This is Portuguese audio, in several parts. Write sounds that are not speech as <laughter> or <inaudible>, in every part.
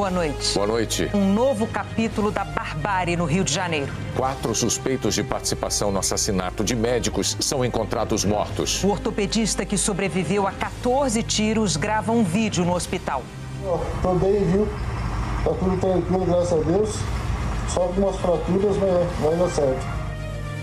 Boa noite. Boa noite. Um novo capítulo da barbárie no Rio de Janeiro. Quatro suspeitos de participação no assassinato de médicos são encontrados mortos. O ortopedista que sobreviveu a 14 tiros grava um vídeo no hospital. Oh, tô bem, viu? Tá tudo tranquilo, graças a Deus. Só algumas fraturas, mas vai dar certo.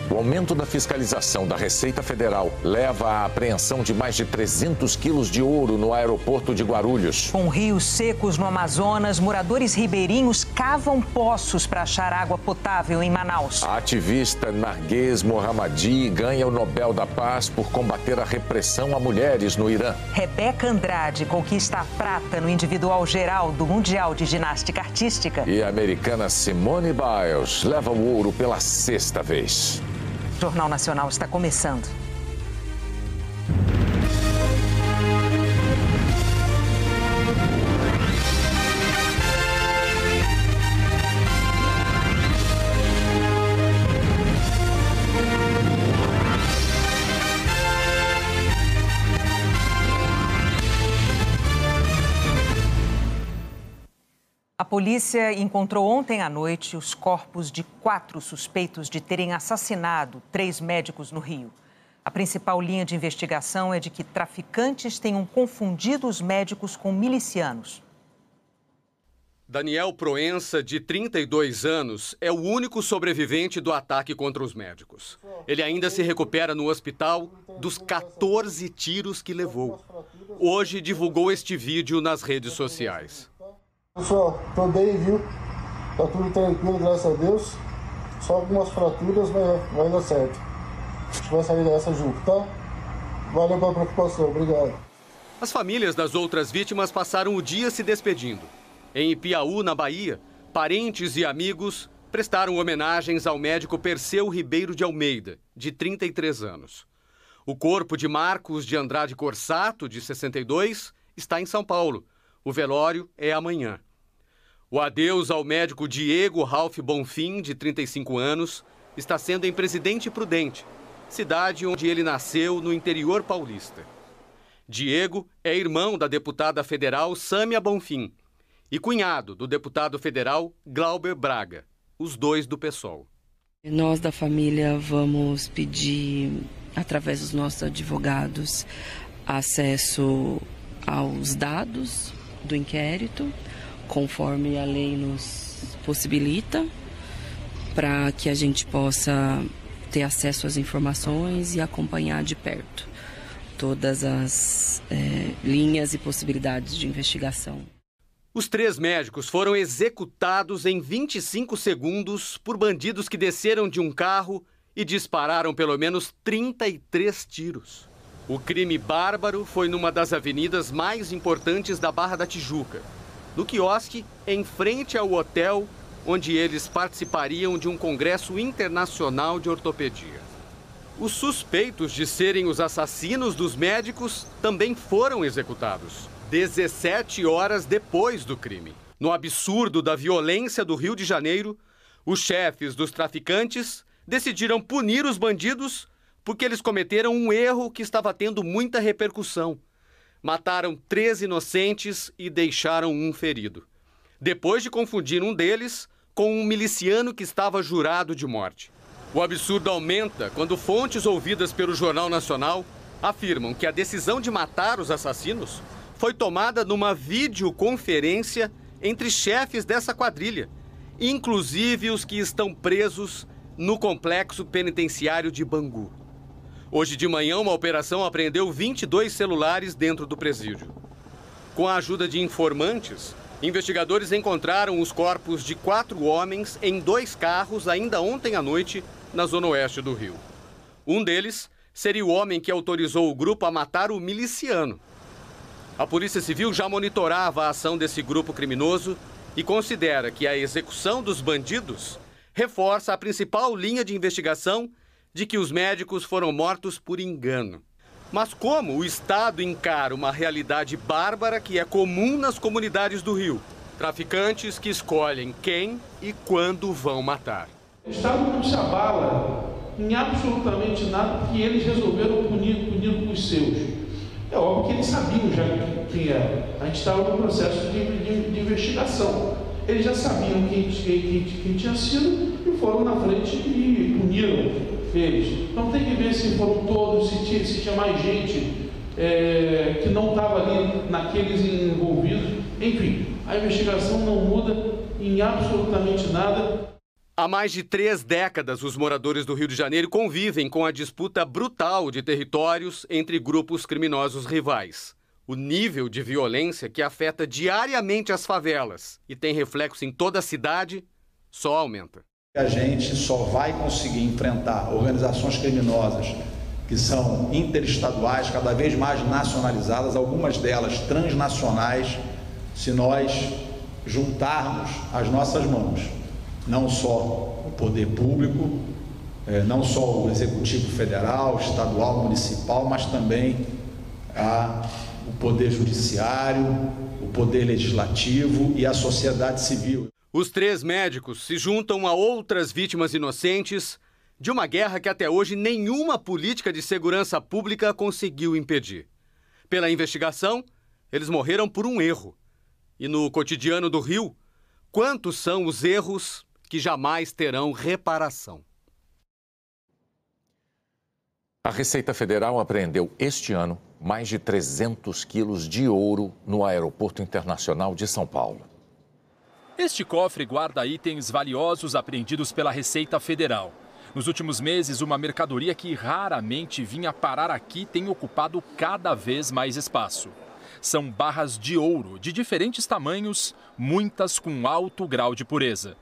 O aumento da fiscalização da Receita Federal leva à apreensão de mais de 300 quilos de ouro no aeroporto de Guarulhos. Com rios secos no Amazonas, moradores ribeirinhos cavam poços para achar água potável em Manaus. A ativista Narguez Mohammadi ganha o Nobel da Paz por combater a repressão a mulheres no Irã. Rebeca Andrade conquista a prata no individual geral do Mundial de Ginástica Artística. E a americana Simone Biles leva o ouro pela sexta vez. Jornal Nacional está começando. Polícia encontrou ontem à noite os corpos de quatro suspeitos de terem assassinado três médicos no Rio. A principal linha de investigação é de que traficantes tenham confundido os médicos com milicianos. Daniel Proença, de 32 anos, é o único sobrevivente do ataque contra os médicos. Ele ainda se recupera no hospital dos 14 tiros que levou. Hoje divulgou este vídeo nas redes sociais. Pessoal, tô bem, viu? Tá tudo tranquilo, graças a Deus. Só algumas fraturas, mas vai dar certo. A gente vai sair dessa junto, tá? Valeu pela preocupação, obrigado. As famílias das outras vítimas passaram o dia se despedindo. Em Ipiaú, na Bahia, parentes e amigos prestaram homenagens ao médico Perseu Ribeiro de Almeida, de 33 anos. O corpo de Marcos de Andrade Corsato, de 62, está em São Paulo. O velório é amanhã. O adeus ao médico Diego Ralph Bonfim, de 35 anos, está sendo em Presidente Prudente, cidade onde ele nasceu no interior paulista. Diego é irmão da deputada federal Sâmia Bonfim e cunhado do deputado federal Glauber Braga, os dois do PSOL. Nós da família vamos pedir, através dos nossos advogados, acesso aos dados do inquérito, conforme a lei nos possibilita, para que a gente possa ter acesso às informações e acompanhar de perto todas as é, linhas e possibilidades de investigação. Os três médicos foram executados em 25 segundos por bandidos que desceram de um carro e dispararam pelo menos 33 tiros. O crime bárbaro foi numa das avenidas mais importantes da Barra da Tijuca, no quiosque em frente ao hotel onde eles participariam de um congresso internacional de ortopedia. Os suspeitos de serem os assassinos dos médicos também foram executados, 17 horas depois do crime. No absurdo da violência do Rio de Janeiro, os chefes dos traficantes decidiram punir os bandidos porque eles cometeram um erro que estava tendo muita repercussão. Mataram três inocentes e deixaram um ferido. Depois de confundir um deles com um miliciano que estava jurado de morte. O absurdo aumenta quando fontes ouvidas pelo Jornal Nacional afirmam que a decisão de matar os assassinos foi tomada numa videoconferência entre chefes dessa quadrilha, inclusive os que estão presos no complexo penitenciário de Bangu. Hoje de manhã, uma operação apreendeu 22 celulares dentro do presídio. Com a ajuda de informantes, investigadores encontraram os corpos de quatro homens em dois carros ainda ontem à noite na zona oeste do Rio. Um deles seria o homem que autorizou o grupo a matar o miliciano. A Polícia Civil já monitorava a ação desse grupo criminoso e considera que a execução dos bandidos reforça a principal linha de investigação de que os médicos foram mortos por engano. Mas como o Estado encara uma realidade bárbara que é comum nas comunidades do Rio? Traficantes que escolhem quem e quando vão matar. O Estado não se abala em absolutamente nada que eles resolveram punir, punir os seus. É óbvio que eles sabiam já quem era. A gente estava no processo de, de, de investigação. Eles já sabiam quem, quem, quem tinha sido e foram na frente e puniram eles. Então tem que ver se foram todos, se tinha, se tinha mais gente é, que não estava ali naqueles envolvidos. Enfim, a investigação não muda em absolutamente nada. Há mais de três décadas, os moradores do Rio de Janeiro convivem com a disputa brutal de territórios entre grupos criminosos rivais. O nível de violência que afeta diariamente as favelas e tem reflexo em toda a cidade só aumenta. A gente só vai conseguir enfrentar organizações criminosas que são interestaduais, cada vez mais nacionalizadas, algumas delas transnacionais, se nós juntarmos as nossas mãos não só o poder público, é, não só o executivo federal, estadual, municipal, mas também a, o poder judiciário, o poder legislativo e a sociedade civil. Os três médicos se juntam a outras vítimas inocentes de uma guerra que até hoje nenhuma política de segurança pública conseguiu impedir. Pela investigação, eles morreram por um erro. E no cotidiano do Rio, quantos são os erros que jamais terão reparação. A Receita Federal apreendeu este ano mais de 300 quilos de ouro no Aeroporto Internacional de São Paulo. Este cofre guarda itens valiosos apreendidos pela Receita Federal. Nos últimos meses, uma mercadoria que raramente vinha parar aqui tem ocupado cada vez mais espaço. São barras de ouro de diferentes tamanhos, muitas com alto grau de pureza.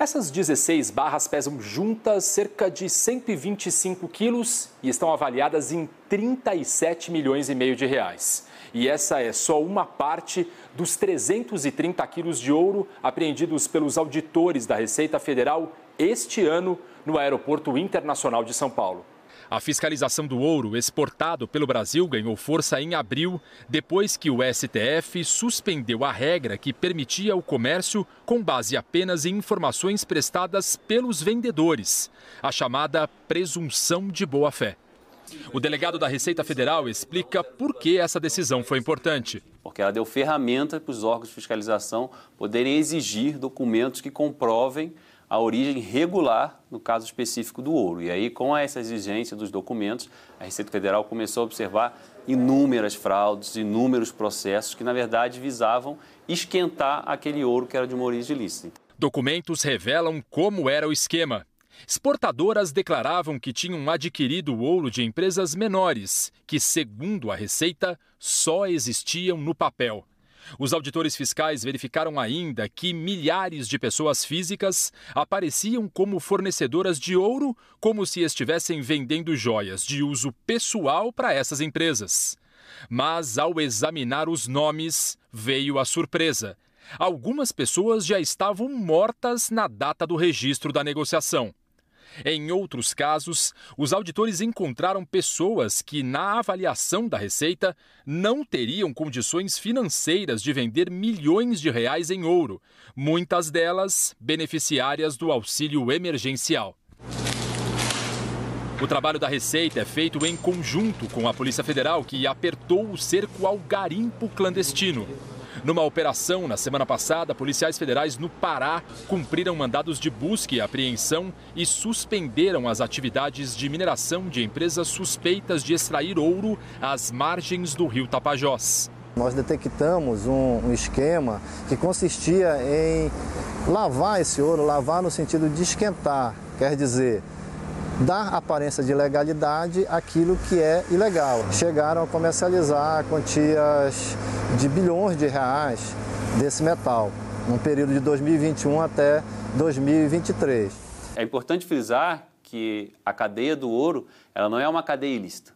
Essas 16 barras pesam juntas cerca de 125 quilos e estão avaliadas em 37 milhões e meio de reais. E essa é só uma parte dos 330 quilos de ouro apreendidos pelos auditores da Receita Federal este ano no Aeroporto Internacional de São Paulo. A fiscalização do ouro exportado pelo Brasil ganhou força em abril, depois que o STF suspendeu a regra que permitia o comércio com base apenas em informações prestadas pelos vendedores, a chamada presunção de boa-fé. O delegado da Receita Federal explica por que essa decisão foi importante. Porque ela deu ferramenta para os órgãos de fiscalização poderem exigir documentos que comprovem a origem regular, no caso específico do ouro. E aí, com essa exigência dos documentos, a Receita Federal começou a observar inúmeras fraudes, inúmeros processos que, na verdade, visavam esquentar aquele ouro que era de uma origem ilícita. Documentos revelam como era o esquema. Exportadoras declaravam que tinham adquirido ouro de empresas menores, que, segundo a Receita, só existiam no papel. Os auditores fiscais verificaram ainda que milhares de pessoas físicas apareciam como fornecedoras de ouro, como se estivessem vendendo joias de uso pessoal para essas empresas. Mas, ao examinar os nomes, veio a surpresa. Algumas pessoas já estavam mortas na data do registro da negociação. Em outros casos, os auditores encontraram pessoas que, na avaliação da Receita, não teriam condições financeiras de vender milhões de reais em ouro, muitas delas beneficiárias do auxílio emergencial. O trabalho da Receita é feito em conjunto com a Polícia Federal, que apertou o cerco ao garimpo clandestino. Numa operação na semana passada, policiais federais no Pará cumpriram mandados de busca e apreensão e suspenderam as atividades de mineração de empresas suspeitas de extrair ouro às margens do rio Tapajós. Nós detectamos um, esquema que consistia em lavar esse ouro, lavar no sentido de esquentar, quer dizer, dar aparência de legalidade aquilo que é ilegal. Chegaram a comercializar quantias de bilhões de reais desse metal, no período de 2021 até 2023. É importante frisar que a cadeia do ouro ela não é uma cadeia ilícita.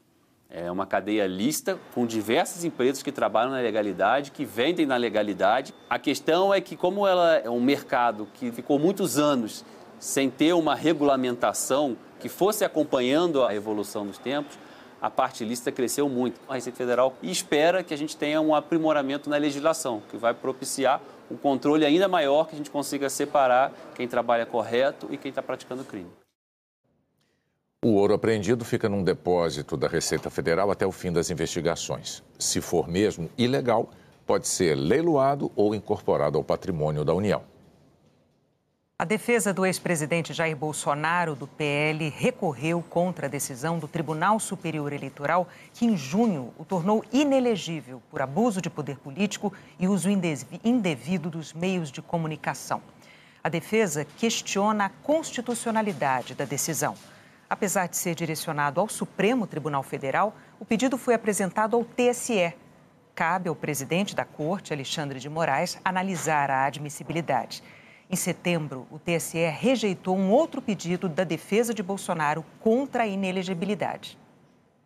É uma cadeia lista com diversas empresas que trabalham na legalidade, que vendem na legalidade. A questão é que, como ela é um mercado que ficou muitos anos sem ter uma regulamentação que fosse acompanhando a evolução dos tempos, a parte ilícita cresceu muito. A Receita Federal espera que a gente tenha um aprimoramento na legislação, que vai propiciar um controle ainda maior, que a gente consiga separar quem trabalha correto e quem está praticando crime. O ouro apreendido fica num depósito da Receita Federal até o fim das investigações. Se for mesmo ilegal, pode ser leiloado ou incorporado ao patrimônio da União. A defesa do ex-presidente Jair Bolsonaro, do PL, recorreu contra a decisão do Tribunal Superior Eleitoral, que em junho o tornou inelegível por abuso de poder político e uso indevido dos meios de comunicação. A defesa questiona a constitucionalidade da decisão. Apesar de ser direcionado ao Supremo Tribunal Federal, o pedido foi apresentado ao TSE. Cabe ao presidente da Corte, Alexandre de Moraes, analisar a admissibilidade. Em setembro, o TSE rejeitou um outro pedido da defesa de Bolsonaro contra a inelegibilidade.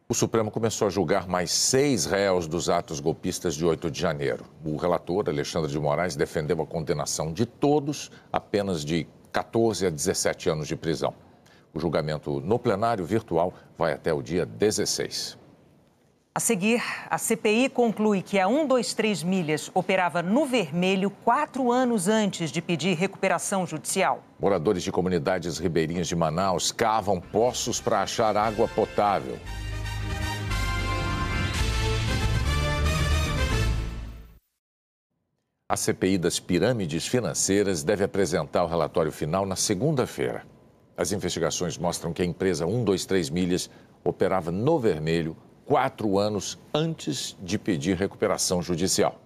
O Supremo começou a julgar mais seis réus dos atos golpistas de 8 de janeiro. O relator, Alexandre de Moraes, defendeu a condenação de todos apenas de 14 a 17 anos de prisão. O julgamento no plenário virtual vai até o dia 16. A seguir, a CPI conclui que a 123 Milhas operava no vermelho quatro anos antes de pedir recuperação judicial. Moradores de comunidades ribeirinhas de Manaus cavam poços para achar água potável. A CPI das pirâmides financeiras deve apresentar o relatório final na segunda-feira. As investigações mostram que a empresa 123 Milhas operava no vermelho quatro anos antes de pedir recuperação judicial.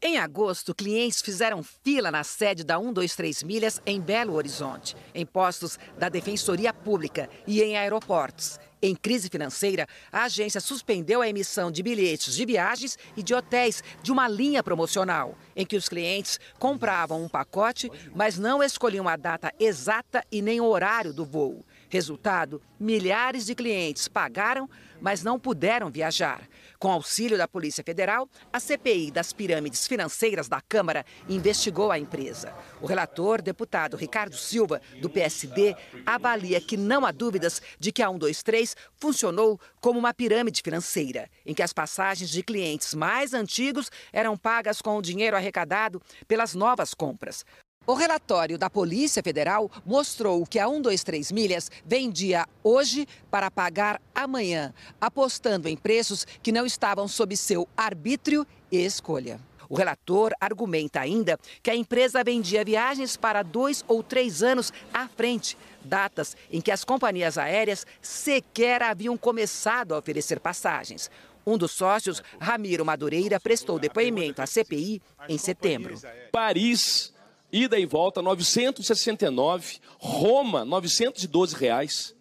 Em agosto, clientes fizeram fila na sede da 123 Milhas em Belo Horizonte, em postos da Defensoria Pública e em aeroportos. Em crise financeira, a agência suspendeu a emissão de bilhetes de viagens e de hotéis de uma linha promocional, em que os clientes compravam um pacote, mas não escolhiam a data exata e nem o horário do voo. Resultado: milhares de clientes pagaram, mas não puderam viajar. Com auxílio da Polícia Federal, a CPI das pirâmides financeiras da Câmara investigou a empresa. O relator, deputado Ricardo Silva, do PSD, avalia que não há dúvidas de que a 123 funcionou como uma pirâmide financeira, em que as passagens de clientes mais antigos eram pagas com o dinheiro arrecadado pelas novas compras. O relatório da Polícia Federal mostrou que a 123 Milhas vendia hoje para pagar amanhã, apostando em preços que não estavam sob seu arbítrio e escolha. O relator argumenta ainda que a empresa vendia viagens para dois ou três anos à frente, datas em que as companhias aéreas sequer haviam começado a oferecer passagens. Um dos sócios, Ramiro Madureira, prestou depoimento à CPI em setembro. Paris ida e volta 969, Roma 912 reais.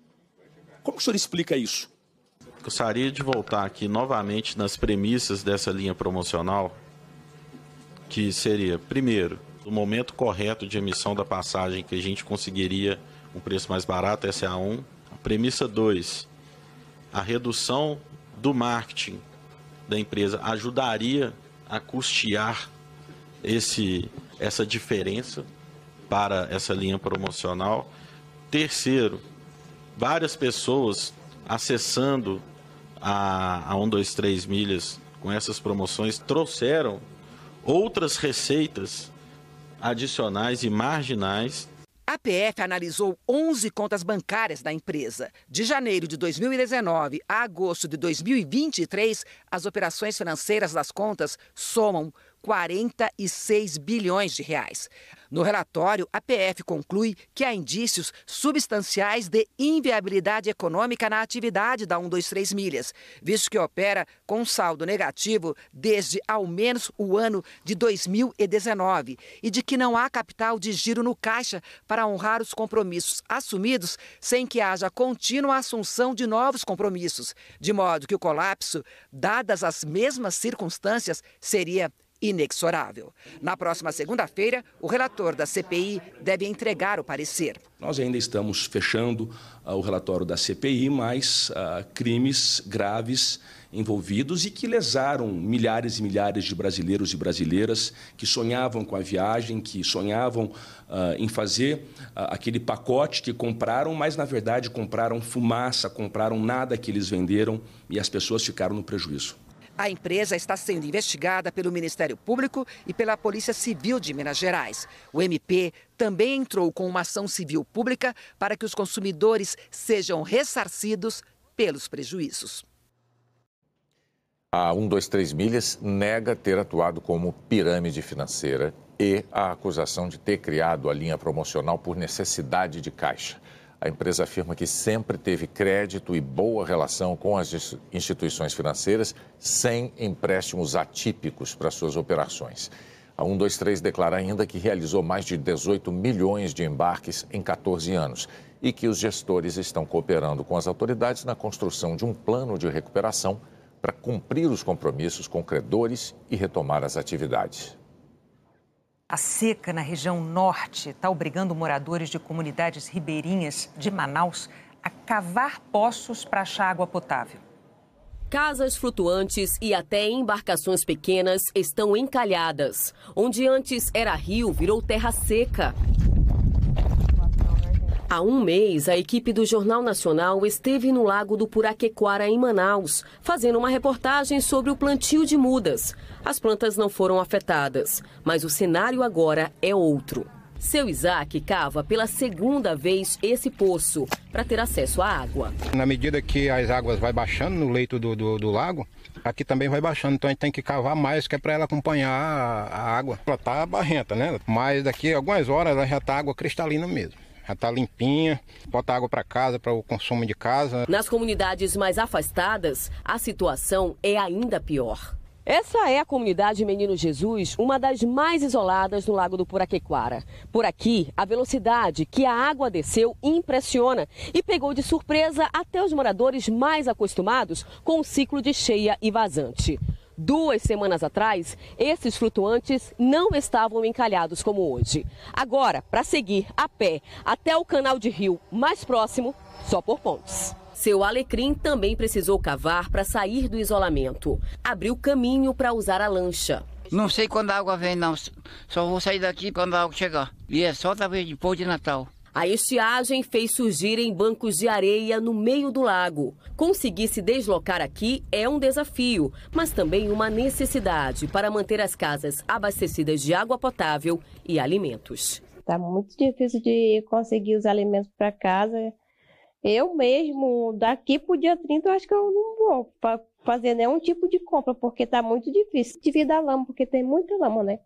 Como o senhor explica isso? Gostaria de voltar aqui novamente nas premissas dessa linha promocional, que seria, primeiro, o momento correto de emissão da passagem que a gente conseguiria um preço mais barato, essa é a 1. A premissa 2, a redução do marketing da empresa ajudaria a custear esse essa diferença para essa linha promocional. Terceiro, várias pessoas acessando a, a 123 milhas com essas promoções trouxeram outras receitas adicionais e marginais a PF analisou 11 contas bancárias da empresa. De janeiro de 2019 a agosto de 2023, as operações financeiras das contas somam 46 bilhões de reais. No relatório, a PF conclui que há indícios substanciais de inviabilidade econômica na atividade da 123 Milhas, visto que opera com saldo negativo desde ao menos o ano de 2019 e de que não há capital de giro no caixa para honrar os compromissos assumidos sem que haja contínua assunção de novos compromissos, de modo que o colapso, dadas as mesmas circunstâncias, seria inexorável. Na próxima segunda-feira, o relator da CPI deve entregar o parecer. Nós ainda estamos fechando uh, o relatório da CPI, mas uh, crimes graves envolvidos e que lesaram milhares e milhares de brasileiros e brasileiras que sonhavam com a viagem, que sonhavam uh, em fazer aquele pacote que compraram, mas na verdade compraram fumaça, compraram nada que eles venderam e as pessoas ficaram no prejuízo. A empresa está sendo investigada pelo Ministério Público e pela Polícia Civil de Minas Gerais. O MP também entrou com uma ação civil pública para que os consumidores sejam ressarcidos pelos prejuízos. A 123 Milhas nega ter atuado como pirâmide financeira e a acusação de ter criado a linha promocional por necessidade de caixa. A empresa afirma que sempre teve crédito e boa relação com as instituições financeiras, sem empréstimos atípicos para suas operações. A 123 declara ainda que realizou mais de 18 milhões de embarques em 14 anos e que os gestores estão cooperando com as autoridades na construção de um plano de recuperação para cumprir os compromissos com credores e retomar as atividades. A seca na região norte está obrigando moradores de comunidades ribeirinhas de Manaus a cavar poços para achar água potável. Casas flutuantes e até embarcações pequenas estão encalhadas. Onde antes era rio, virou terra seca. Há um mês, a equipe do Jornal Nacional esteve no Lago do Puraquequara, em Manaus, fazendo uma reportagem sobre o plantio de mudas. As plantas não foram afetadas, mas o cenário agora é outro. Seu Isaac cava pela segunda vez esse poço para ter acesso à água. Na medida que as águas vai baixando no leito do, do, do, lago, aqui também vai baixando. Então a gente tem que cavar mais, que é para ela acompanhar a, a água. Ela tá barrenta, né? Mas daqui a algumas horas ela já tá água cristalina mesmo já está limpinha, bota água para casa, para o consumo de casa. Nas comunidades mais afastadas, a situação é ainda pior. Essa é a comunidade Menino Jesus, uma das mais isoladas no Lago do Puraquequara. Por aqui, a velocidade que a água desceu impressiona e pegou de surpresa até os moradores mais acostumados com o ciclo de cheia e vazante. Duas semanas atrás, esses flutuantes não estavam encalhados como hoje. Agora, para seguir a pé até o canal de rio mais próximo, só por pontes. Seu Alecrim também precisou cavar para sair do isolamento. Abriu caminho para usar a lancha. Não sei quando a água vem, não. Só vou sair daqui quando a água chegar. E é só talvez depois de Natal. A estiagem fez surgirem bancos de areia no meio do lago. Conseguir se deslocar aqui é um desafio, mas também uma necessidade para manter as casas abastecidas de água potável e alimentos. Está muito difícil de conseguir os alimentos para casa. Eu mesmo, daqui para o dia 30, eu acho que eu não vou fazer nenhum tipo de compra, porque está muito difícil devido à lama, porque tem muita lama, né?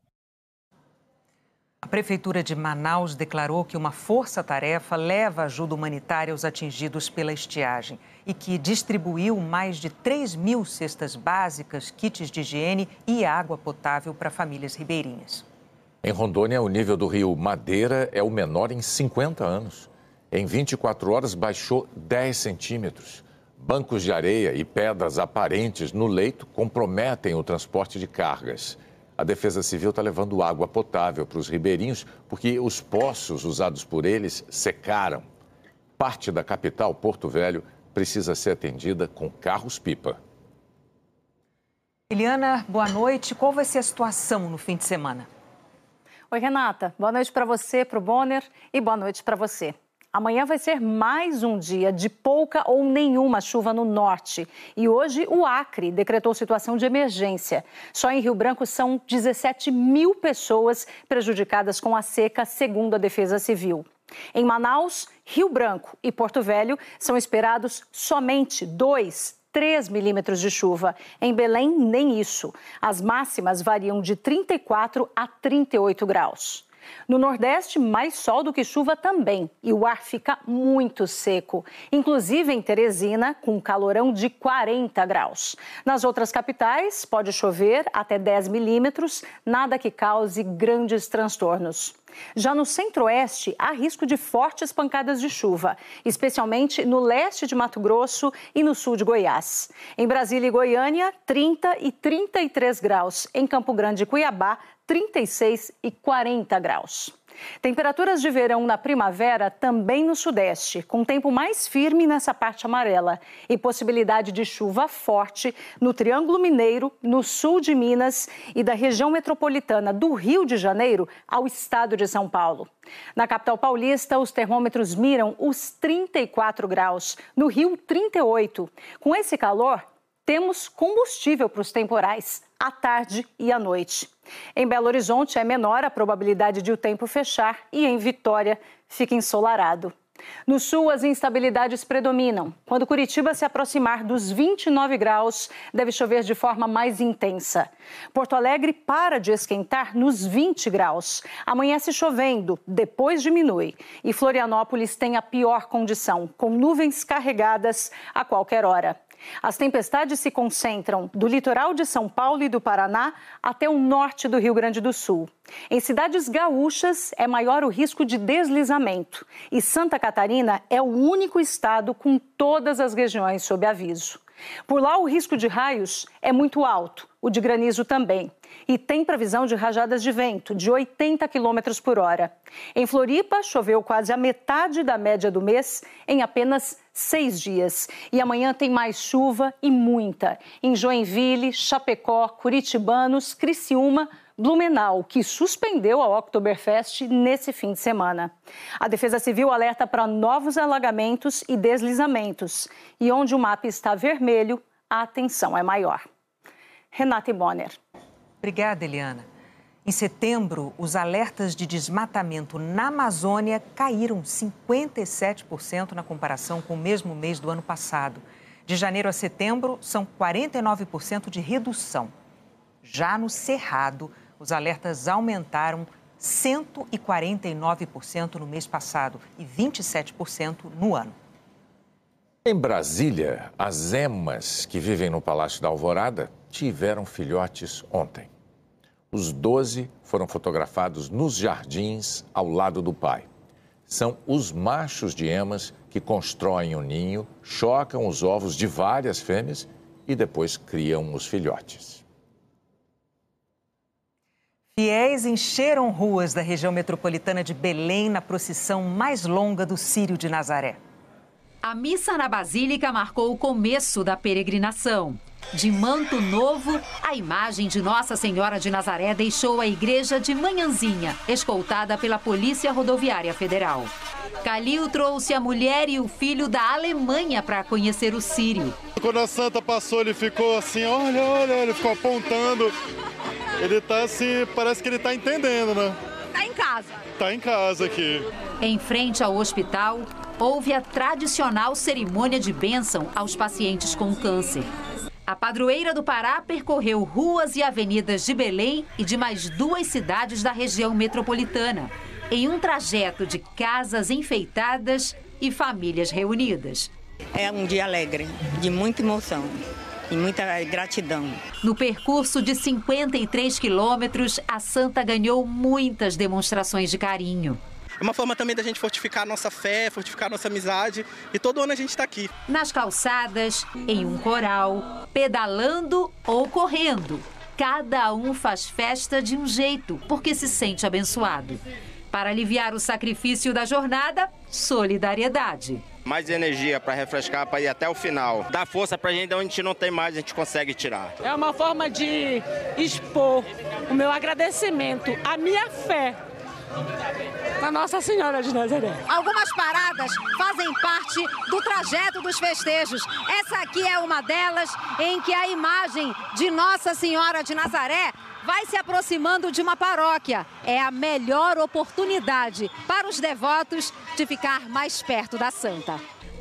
A Prefeitura de Manaus declarou que uma força-tarefa leva ajuda humanitária aos atingidos pela estiagem e que distribuiu mais de 3 mil cestas básicas, kits de higiene e água potável para famílias ribeirinhas. Em Rondônia, o nível do rio Madeira é o menor em 50 anos. Em 24 horas, baixou 10 centímetros. Bancos de areia e pedras aparentes no leito comprometem o transporte de cargas. A Defesa Civil está levando água potável para os ribeirinhos porque os poços usados por eles secaram. Parte da capital, Porto Velho, precisa ser atendida com carros-pipa. Eliana, boa noite. Qual vai ser a situação no fim de semana? Oi, Renata. Boa noite para você, para o Bonner e boa noite para você. Amanhã vai ser mais um dia de pouca ou nenhuma chuva no norte. E hoje o Acre decretou situação de emergência. Só em Rio Branco são 17 mil pessoas prejudicadas com a seca, segundo a Defesa Civil. Em Manaus, Rio Branco e Porto Velho são esperados somente 2, 3 milímetros de chuva. Em Belém, nem isso. As máximas variam de 34 a 38 graus. No Nordeste, mais sol do que chuva também. E o ar fica muito seco. Inclusive em Teresina, com calorão de 40 graus. Nas outras capitais, pode chover até 10 milímetros, nada que cause grandes transtornos. Já no centro-oeste, há risco de fortes pancadas de chuva, especialmente no leste de Mato Grosso e no sul de Goiás. Em Brasília e Goiânia, 30 e 33 graus. Em Campo Grande e Cuiabá, 36 e 40 graus. Temperaturas de verão na primavera também no Sudeste, com tempo mais firme nessa parte amarela e possibilidade de chuva forte no Triângulo Mineiro, no sul de Minas e da região metropolitana do Rio de Janeiro ao estado de São Paulo. Na capital paulista, os termômetros miram os 34 graus, no Rio, 38. Com esse calor, temos combustível para os temporais, à tarde e à noite. Em Belo Horizonte é menor a probabilidade de o tempo fechar e em Vitória fica ensolarado. No sul, as instabilidades predominam. Quando Curitiba se aproximar dos 29 graus, deve chover de forma mais intensa. Porto Alegre para de esquentar nos 20 graus. Amanhece chovendo, depois diminui. E Florianópolis tem a pior condição, com nuvens carregadas a qualquer hora. As tempestades se concentram do litoral de São Paulo e do Paraná até o norte do Rio Grande do Sul. Em cidades gaúchas, é maior o risco de deslizamento. E Santa Catarina é o único estado com todas as regiões sob aviso. Por lá, o risco de raios é muito alto, o de granizo também. E tem previsão de rajadas de vento de 80 km por hora. Em Floripa, choveu quase a metade da média do mês em apenas seis dias. E amanhã tem mais chuva e muita. Em Joinville, Chapecó, Curitibanos, Criciúma, Blumenau, que suspendeu a Oktoberfest nesse fim de semana. A Defesa Civil alerta para novos alagamentos e deslizamentos. E onde o mapa está vermelho, a atenção é maior. Renata Bonner. Obrigada, Eliana. Em setembro, os alertas de desmatamento na Amazônia caíram 57% na comparação com o mesmo mês do ano passado. De janeiro a setembro, são 49% de redução. Já no Cerrado, os alertas aumentaram 149% no mês passado e 27% no ano. Em Brasília, as emas que vivem no Palácio da Alvorada tiveram filhotes ontem. Os 12 foram fotografados nos jardins ao lado do pai. São os machos de emas que constroem o um ninho, chocam os ovos de várias fêmeas e depois criam os filhotes. Fiéis encheram ruas da região metropolitana de Belém na procissão mais longa do Círio de Nazaré. A missa na Basílica marcou o começo da peregrinação. De manto novo, a imagem de Nossa Senhora de Nazaré deixou a igreja de manhãzinha, escoltada pela Polícia Rodoviária Federal. Calil trouxe a mulher e o filho da Alemanha para conhecer o Sírio. Quando a santa passou, ele ficou assim, olha, olha, ele ficou apontando. Ele tá assim, parece que ele tá entendendo, né? Tá em casa. Tá em casa aqui. Em frente ao hospital, houve a tradicional cerimônia de bênção aos pacientes com câncer. A padroeira do Pará percorreu ruas e avenidas de Belém e de mais duas cidades da região metropolitana, em um trajeto de casas enfeitadas e famílias reunidas. É um dia alegre, de muita emoção e muita gratidão. No percurso de 53 quilômetros, a santa ganhou muitas demonstrações de carinho. É uma forma também da gente fortificar a nossa fé, fortificar a nossa amizade. E todo ano a gente está aqui. Nas calçadas, em um coral, pedalando ou correndo. Cada um faz festa de um jeito, porque se sente abençoado. Para aliviar o sacrifício da jornada, solidariedade. Mais energia para refrescar, para ir até o final. Dá força para a gente, onde a gente não tem mais, a gente consegue tirar. É uma forma de expor o meu agradecimento, a minha fé na Nossa Senhora de Nazaré. Algumas paradas fazem parte do trajeto dos festejos. Essa aqui é uma delas em que a imagem de Nossa Senhora de Nazaré vai se aproximando de uma paróquia. É a melhor oportunidade para os devotos de ficar mais perto da santa.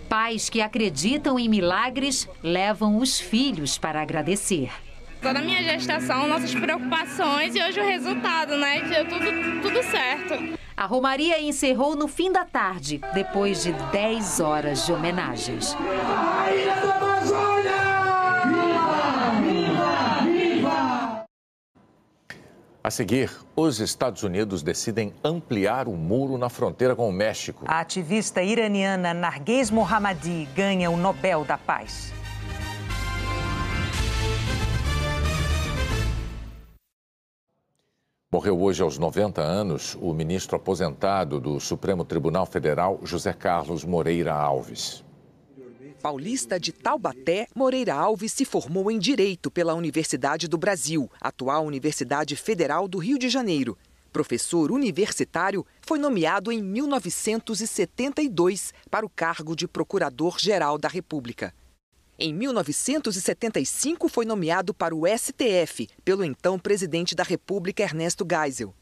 Pais que acreditam em milagres levam os filhos para agradecer. Toda a minha gestação, nossas preocupações e hoje o resultado, né? Deu tudo, tudo certo. A Romaria encerrou no fim da tarde, depois de 10 horas de homenagens. A Ilha da Amazônia! Viva! Viva! Viva! A seguir, os Estados Unidos decidem ampliar o muro na fronteira com o México. A ativista iraniana Narges Mohammadi ganha o Nobel da Paz. Morreu hoje aos 90 anos o ministro aposentado do Supremo Tribunal Federal, José Carlos Moreira Alves. Paulista de Taubaté, Moreira Alves se formou em Direito pela Universidade do Brasil, atual Universidade Federal do Rio de Janeiro. Professor universitário, foi nomeado em 1972 para o cargo de Procurador-Geral da República. Em 1975, foi nomeado para o STF pelo então presidente da República, Ernesto Geisel.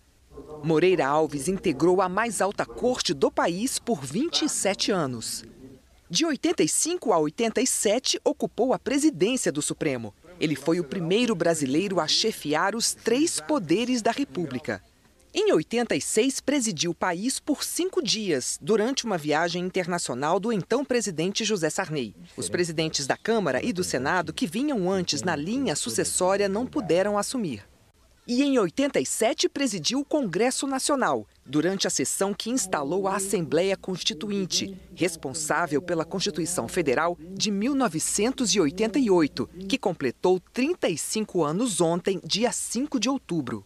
Moreira Alves integrou a mais alta corte do país por 27 anos. De 85 a 87, ocupou a presidência do Supremo. Ele foi o primeiro brasileiro a chefiar os três poderes da República. Em 86, presidiu o país por cinco dias, durante uma viagem internacional do então presidente José Sarney. Os presidentes da Câmara e do Senado, que vinham antes na linha sucessória, não puderam assumir. E em 87 presidiu o Congresso Nacional, durante a sessão que instalou a Assembleia Constituinte, responsável pela Constituição Federal de 1988, que completou 35 anos ontem, dia 5 de outubro.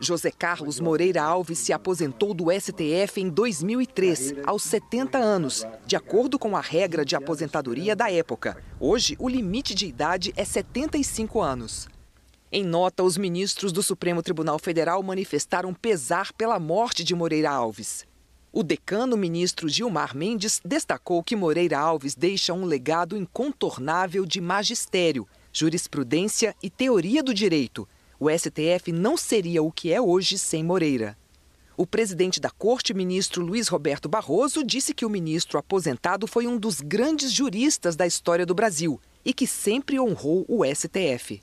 José Carlos Moreira Alves se aposentou do STF em 2003, aos 70 anos, de acordo com a regra de aposentadoria da época. Hoje, o limite de idade é 75 anos. Em nota, os ministros do Supremo Tribunal Federal manifestaram pesar pela morte de Moreira Alves. O decano ministro Gilmar Mendes destacou que Moreira Alves deixa um legado incontornável de magistério, jurisprudência e teoria do direito. O STF não seria o que é hoje sem Moreira. O presidente da corte, ministro Luiz Roberto Barroso, disse que o ministro aposentado foi um dos grandes juristas da história do Brasil e que sempre honrou o STF.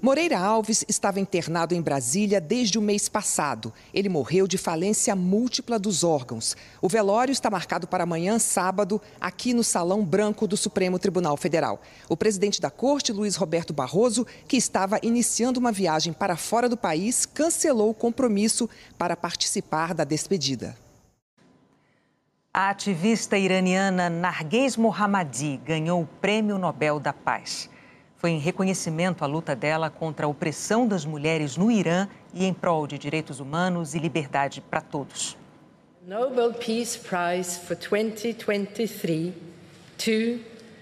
Moreira Alves estava internado em Brasília desde o mês passado. Ele morreu de falência múltipla dos órgãos. O velório está marcado para amanhã, sábado, aqui no Salão Branco do Supremo Tribunal Federal. O presidente da corte, Luiz Roberto Barroso, que estava iniciando uma viagem para fora do país, cancelou o compromisso para participar da despedida. A ativista iraniana Narges Mohammadi ganhou o Prêmio Nobel da Paz. Foi em reconhecimento à luta dela contra a opressão das mulheres no Irã e em prol de direitos humanos e liberdade para todos. Nobel Peace Prize for 2023 to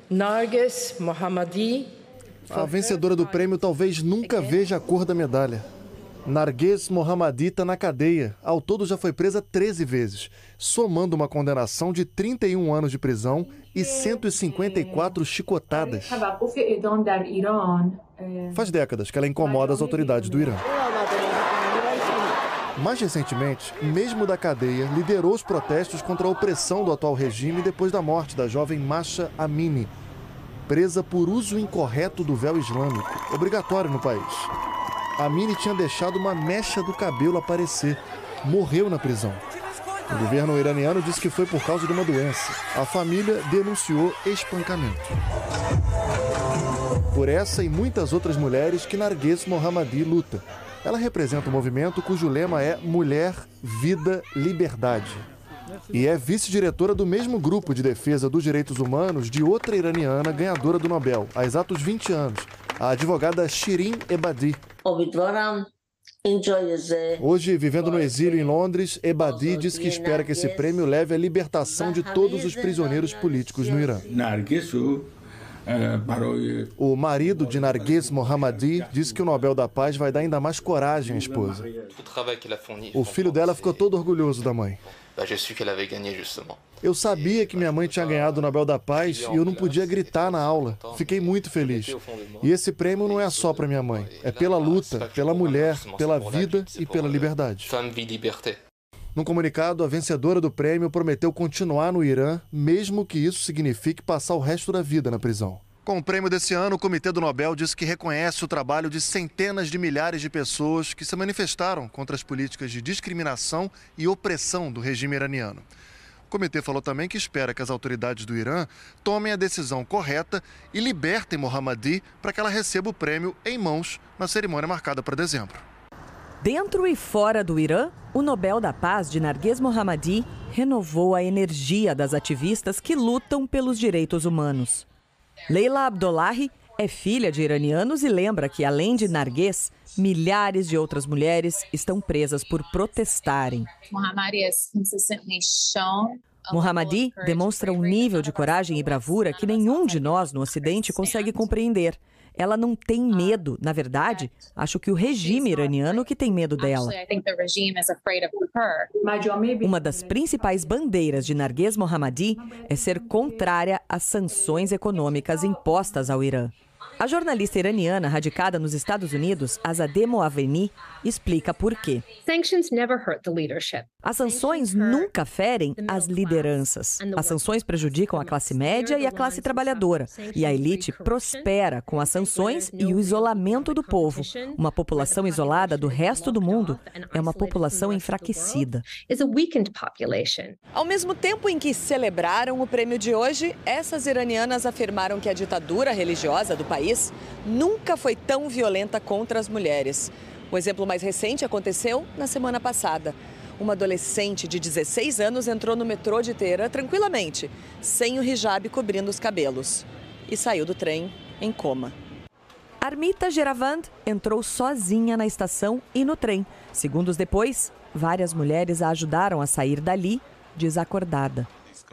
Narges Mohammadi. A vencedora do prêmio talvez nunca veja a cor da medalha. Narges Mohammadi está na cadeia. Ao todo já foi presa 13 vezes, somando uma condenação de 31 anos de prisão e 154 chicotadas. Faz décadas que ela incomoda as autoridades do Irã. Mais recentemente, mesmo da cadeia, liderou os protestos contra a opressão do atual regime depois da morte da jovem Masha Amini, presa por uso incorreto do véu islâmico, obrigatório no país. Amini tinha deixado uma mecha do cabelo aparecer. Morreu na prisão. O governo iraniano disse que foi por causa de uma doença. A família denunciou espancamento. Por essa e muitas outras mulheres que Narges Mohammadi luta. Ela representa um movimento cujo lema é Mulher, Vida, Liberdade. E é vice-diretora do mesmo grupo de defesa dos direitos humanos de outra iraniana ganhadora do Nobel, há exatos 20 anos, a advogada Shirin Ebadi. Hoje, vivendo no exílio em Londres, Ebadi diz que espera que esse prêmio leve à libertação de todos os prisioneiros políticos no Irã. O marido de Narges Mohammadi disse que o Nobel da Paz vai dar ainda mais coragem à esposa. O filho dela ficou todo orgulhoso da mãe. Eu sabia que minha mãe tinha ganhado o Nobel da Paz e eu não podia gritar na aula. Fiquei muito feliz. E esse prêmio não é só para minha mãe, é pela luta, pela mulher, pela vida e pela liberdade. Num comunicado, a vencedora do prêmio prometeu continuar no Irã, mesmo que isso signifique passar o resto da vida na prisão. Com o prêmio desse ano, o Comitê do Nobel diz que reconhece o trabalho de centenas de milhares de pessoas que se manifestaram contra as políticas de discriminação e opressão do regime iraniano. O comitê falou também que espera que as autoridades do Irã tomem a decisão correta e libertem Mohammadi para que ela receba o prêmio em mãos na cerimônia marcada para dezembro. Dentro e fora do Irã, o Nobel da Paz de Narges Mohammadi renovou a energia das ativistas que lutam pelos direitos humanos. Leila Abdullahi é filha de iranianos e lembra que, além de Narges, milhares de outras mulheres estão presas por protestarem. Mohammadi demonstra um nível de coragem e bravura que nenhum de nós no Ocidente consegue compreender. Ela não tem medo, na verdade, acho que o regime iraniano que tem medo dela. Uma das principais bandeiras de Narges Mohammadi é ser contrária às sanções econômicas impostas ao Irã. A jornalista iraniana radicada nos Estados Unidos, Azadeh Moaveni, explica por quê. As sanções nunca ferem as lideranças. As sanções prejudicam a classe média e a classe trabalhadora. E a elite prospera com as sanções e o isolamento do povo. Uma população isolada do resto do mundo é uma população enfraquecida. Ao mesmo tempo em que celebraram o prêmio de hoje, essas iranianas afirmaram que a ditadura religiosa do país país nunca foi tão violenta contra as mulheres. O exemplo mais recente aconteceu na semana passada. Uma adolescente de 16 anos entrou no metrô de Teherã tranquilamente, sem o hijab cobrindo os cabelos, e saiu do trem em coma. Armita Geravand entrou sozinha na estação e no trem. Segundos depois, várias mulheres a ajudaram a sair dali desacordada.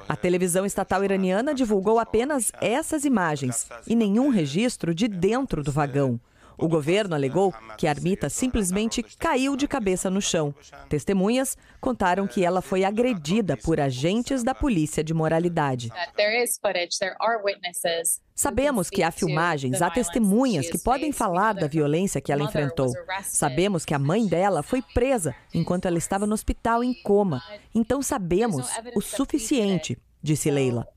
A televisão estatal iraniana divulgou apenas essas imagens e nenhum registro de dentro do vagão. O governo alegou que a ermita simplesmente caiu de cabeça no chão. Testemunhas contaram que ela foi agredida por agentes da polícia de moralidade. Sabemos que há filmagens, há testemunhas que podem falar da violência que ela enfrentou. Sabemos que a mãe dela foi presa enquanto ela estava no hospital em coma. Então sabemos o suficiente, disse Leila.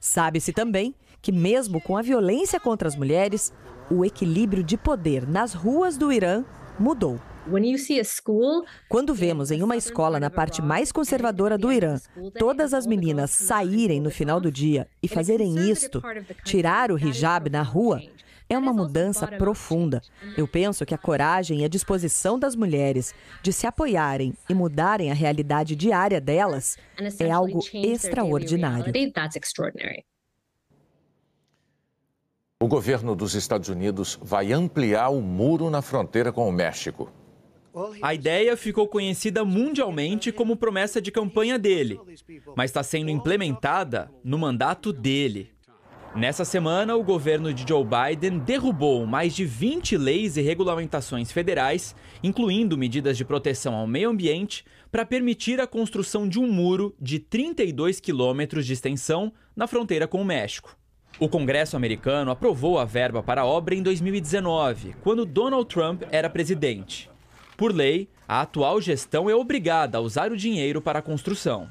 Sabe-se também que, mesmo com a violência contra as mulheres, o equilíbrio de poder nas ruas do Irã mudou. Quando vemos em uma escola na parte mais conservadora do Irã todas as meninas saírem no final do dia e fazerem isto, tirar o hijab na rua, é uma mudança profunda. Eu penso que a coragem e a disposição das mulheres de se apoiarem e mudarem a realidade diária delas é algo extraordinário. O governo dos Estados Unidos vai ampliar o muro na fronteira com o México. A ideia ficou conhecida mundialmente como promessa de campanha dele, mas está sendo implementada no mandato dele. Nessa semana, o governo de Joe Biden derrubou mais de 20 leis e regulamentações federais, incluindo medidas de proteção ao meio ambiente, para permitir a construção de um muro de 32 quilômetros de extensão na fronteira com o México. O Congresso americano aprovou a verba para a obra em 2019, quando Donald Trump era presidente. Por lei, a atual gestão é obrigada a usar o dinheiro para a construção.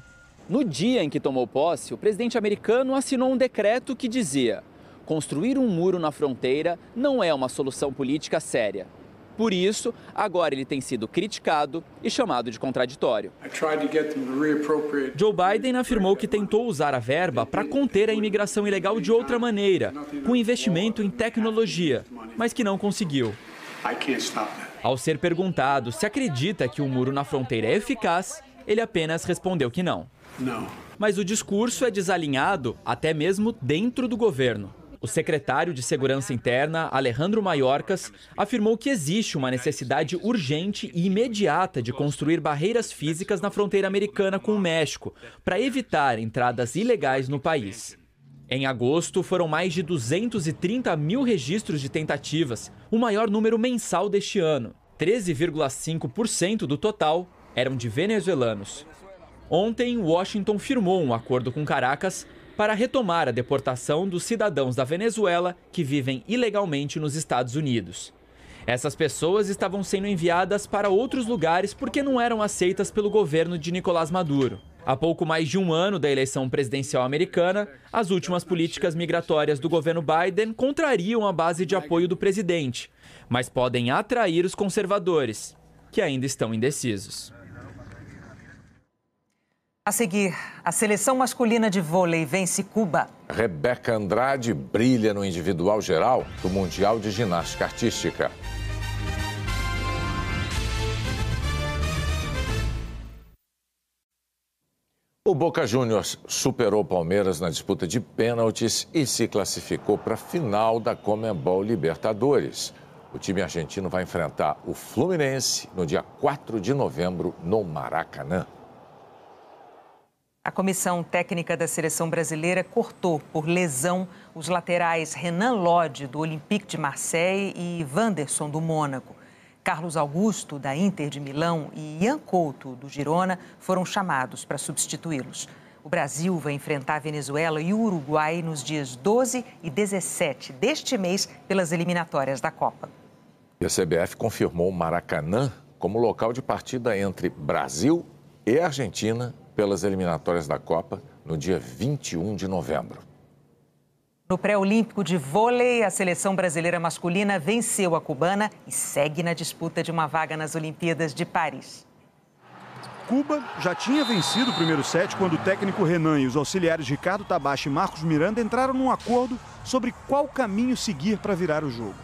No dia em que tomou posse, o presidente americano assinou um decreto que dizia: construir um muro na fronteira não é uma solução política séria. Por isso, agora ele tem sido criticado e chamado de contraditório. Joe Biden afirmou que tentou usar a verba para conter a imigração ilegal de outra maneira, com investimento em tecnologia, mas que não conseguiu. Ao ser perguntado se acredita que o muro na fronteira é eficaz, ele apenas respondeu que não. Mas o discurso é desalinhado até mesmo dentro do governo. O secretário de Segurança Interna, Alejandro Mayorkas, afirmou que existe uma necessidade urgente e imediata de construir barreiras físicas na fronteira americana com o México, para evitar entradas ilegais no país. Em agosto, foram mais de 230 mil registros de tentativas, o maior número mensal deste ano. 13,5% do total eram de venezuelanos. Ontem, Washington firmou um acordo com Caracas para retomar a deportação dos cidadãos da Venezuela que vivem ilegalmente nos Estados Unidos. Essas pessoas estavam sendo enviadas para outros lugares porque não eram aceitas pelo governo de Nicolás Maduro. Há pouco mais de um ano da eleição presidencial americana, as últimas políticas migratórias do governo Biden contrariam a base de apoio do presidente, mas podem atrair os conservadores, que ainda estão indecisos. A seguir, a seleção masculina de vôlei vence Cuba. Rebeca Andrade brilha no individual geral do Mundial de Ginástica Artística. O Boca Juniors superou o Palmeiras na disputa de pênaltis e se classificou para a final da Comembol Libertadores. O time argentino vai enfrentar o Fluminense no dia 4 de novembro no Maracanã. A comissão técnica da seleção brasileira cortou por lesão os laterais Renan Lodge, do Olympique de Marseille, e Wanderson, do Mônaco. Carlos Augusto, da Inter de Milão, e Ian Couto, do Girona, foram chamados para substituí-los. O Brasil vai enfrentar a Venezuela e o Uruguai nos dias 12 e 17 deste mês pelas eliminatórias da Copa. E a CBF confirmou Maracanã como local de partida entre Brasil e Argentina pelas eliminatórias da Copa no dia 21 de novembro. No pré-olímpico de vôlei, a seleção brasileira masculina venceu a cubana e segue na disputa de uma vaga nas Olimpíadas de Paris. Cuba já tinha vencido o primeiro set quando o técnico Renan e os auxiliares Ricardo Tabachi e Marcos Miranda entraram num acordo sobre qual caminho seguir para virar o jogo.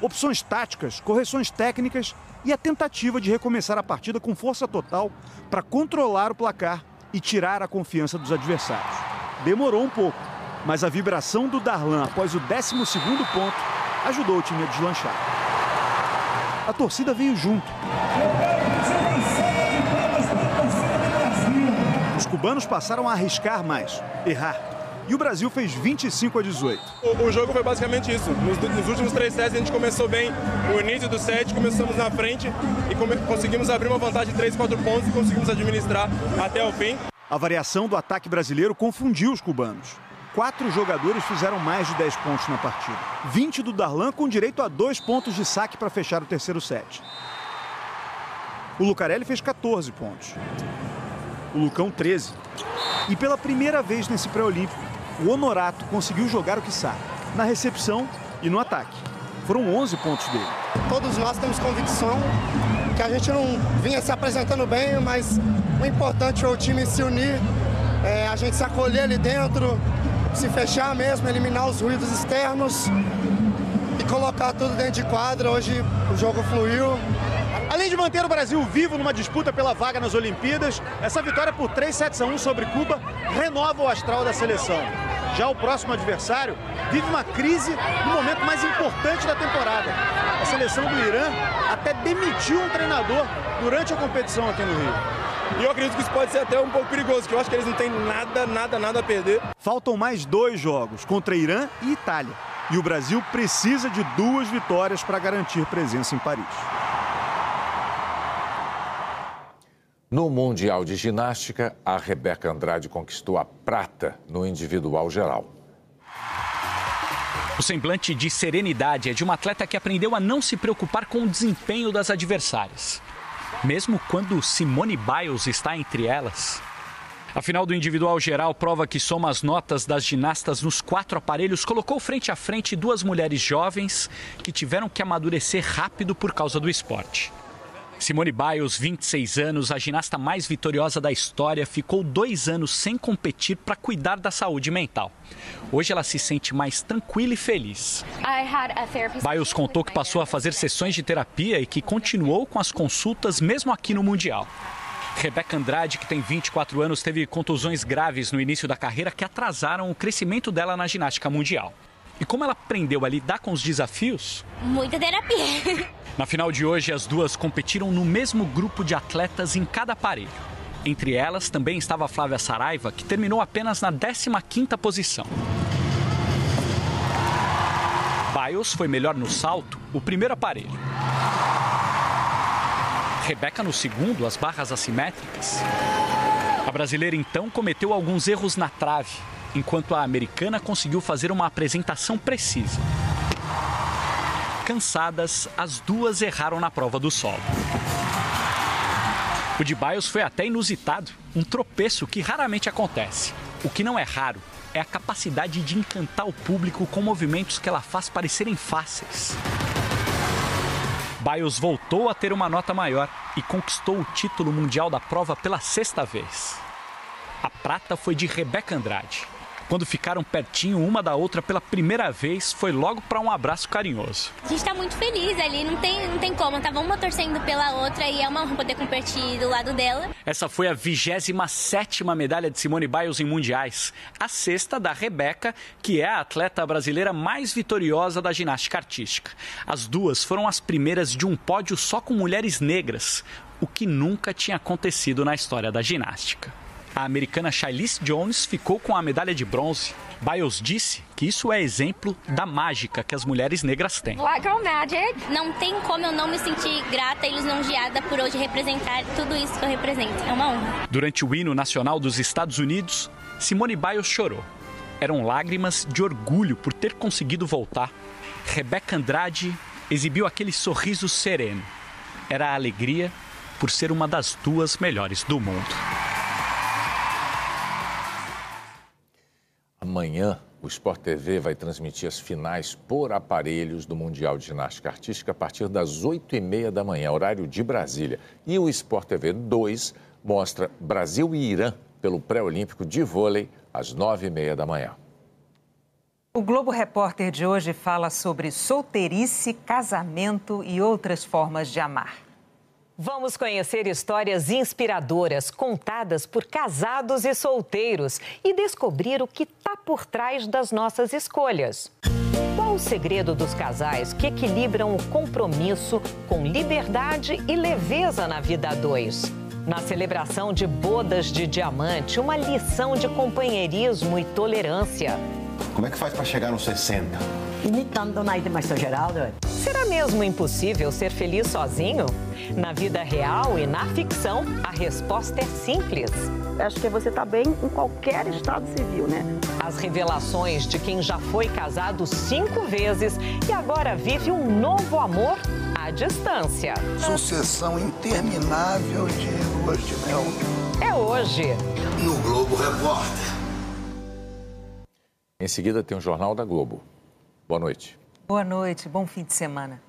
Opções táticas, correções técnicas e a tentativa de recomeçar a partida com força total para controlar o placar e tirar a confiança dos adversários. Demorou um pouco, mas a vibração do Darlan após o 12 ponto ajudou o time a deslanchar. A torcida veio junto. Os cubanos passaram a arriscar mais, errar. E o Brasil fez 25 a 18. O, o jogo foi basicamente isso. Nos, nos, últimos três sets a gente começou bem. O início do set, começamos na frente e come, conseguimos abrir uma vantagem de 3, 4 pontos e conseguimos administrar até o fim. A variação do ataque brasileiro confundiu os cubanos. Quatro jogadores fizeram mais de 10 pontos na partida. 20 do Darlan com direito a dois pontos de saque para fechar o terceiro set. O Lucarelli fez 14 pontos. O Lucão 13. E pela primeira vez nesse pré-olímpico, o Honorato conseguiu jogar o que sabe, na recepção e no ataque. Foram 11 pontos dele. Todos nós temos convicção que a gente não vinha se apresentando bem, mas o importante foi o time se unir, é, a gente se acolher ali dentro, se fechar mesmo, eliminar os ruídos externos e colocar tudo dentro de quadra. Hoje o jogo fluiu. Além de manter o Brasil vivo numa disputa pela vaga nas Olimpíadas, essa vitória por 3 sets a 1 sobre Cuba renova o astral da seleção. Já o próximo adversário vive uma crise no momento mais importante da temporada. A seleção do Irã até demitiu um treinador durante a competição aqui no Rio. E eu acredito que isso pode ser até um pouco perigoso, porque eu acho que eles não têm nada, nada, nada a perder. Faltam mais dois jogos contra Irã e Itália. E o Brasil precisa de duas vitórias para garantir presença em Paris. No Mundial de Ginástica, a Rebeca Andrade conquistou a prata no individual geral. O semblante de serenidade é de uma atleta que aprendeu a não se preocupar com o desempenho das adversárias. Mesmo quando Simone Biles está entre elas. A final do individual geral prova que soma as notas das ginastas nos quatro aparelhos colocou frente a frente duas mulheres jovens que tiveram que amadurecer rápido por causa do esporte. Simone Biles, 26 anos, a ginasta mais vitoriosa da história, ficou dois anos sem competir para cuidar da saúde mental. Hoje ela se sente mais tranquila e feliz. Biles contou que passou a fazer sessões de terapia e que continuou com as consultas mesmo aqui no Mundial. Rebeca Andrade, que tem 24 anos, teve contusões graves no início da carreira que atrasaram o crescimento dela na ginástica mundial. E como ela aprendeu a lidar com os desafios? Muita terapia. <laughs> Na final de hoje, as duas competiram no mesmo grupo de atletas em cada aparelho. Entre elas também estava Flávia Saraiva, que terminou apenas na 15ª posição. Biles foi melhor no salto, o primeiro aparelho. Rebeca no segundo, as barras assimétricas. A brasileira então cometeu alguns erros na trave, enquanto a americana conseguiu fazer uma apresentação precisa. Cansadas, as duas erraram na prova do solo. O de Biles foi até inusitado, um tropeço que raramente acontece. O que não é raro é a capacidade de encantar o público com movimentos que ela faz parecerem fáceis. Biles voltou a ter uma nota maior e conquistou o título mundial da prova pela sexta vez. A prata foi de Rebeca Andrade. Quando ficaram pertinho uma da outra pela primeira vez, foi logo para um abraço carinhoso. A gente está muito feliz ali, não tem, não tem como, tava uma torcendo pela outra e é uma honra poder competir do lado dela. Essa foi a 27 medalha de Simone Biles em mundiais, a sexta da Rebeca, que é a atleta brasileira mais vitoriosa da ginástica artística. As duas foram as primeiras de um pódio só com mulheres negras, o que nunca tinha acontecido na história da ginástica. A americana Shailise Jones ficou com a medalha de bronze. Biles disse que isso é exemplo da mágica que as mulheres negras têm. Black Girl Magic. Não tem como eu não me sentir grata e lisonjeada por hoje representar tudo isso que eu represento. É uma honra. Durante o hino nacional dos Estados Unidos, Simone Biles chorou. Eram lágrimas de orgulho por ter conseguido voltar. Rebeca Andrade exibiu aquele sorriso sereno. Era a alegria por ser uma das duas melhores do mundo. Amanhã, o Sport TV vai transmitir as finais por aparelhos do Mundial de Ginástica Artística a partir das 8h30 da manhã, horário de Brasília. E o Sport TV 2 mostra Brasil e Irã pelo pré-olímpico de vôlei às 9h30 da manhã. O Globo Repórter de hoje fala sobre solteirice, casamento e outras formas de amar. Vamos conhecer histórias inspiradoras contadas por casados e solteiros e descobrir o que está por trás das nossas escolhas. Qual o segredo dos casais que equilibram o compromisso com liberdade e leveza na vida a dois? Na celebração de bodas de diamante, uma lição de companheirismo e tolerância. Como é que faz para chegar nos 60? Imitando na mais Geraldo. Será mesmo impossível ser feliz sozinho? Na vida real e na ficção, a resposta é simples. Acho que você está bem em qualquer estado civil, né? As revelações de quem já foi casado cinco vezes e agora vive um novo amor à distância. Sucessão interminável de luas de mel. É hoje. No Globo Repórter. Em seguida tem o Jornal da Globo. Boa noite. Boa noite, bom fim de semana.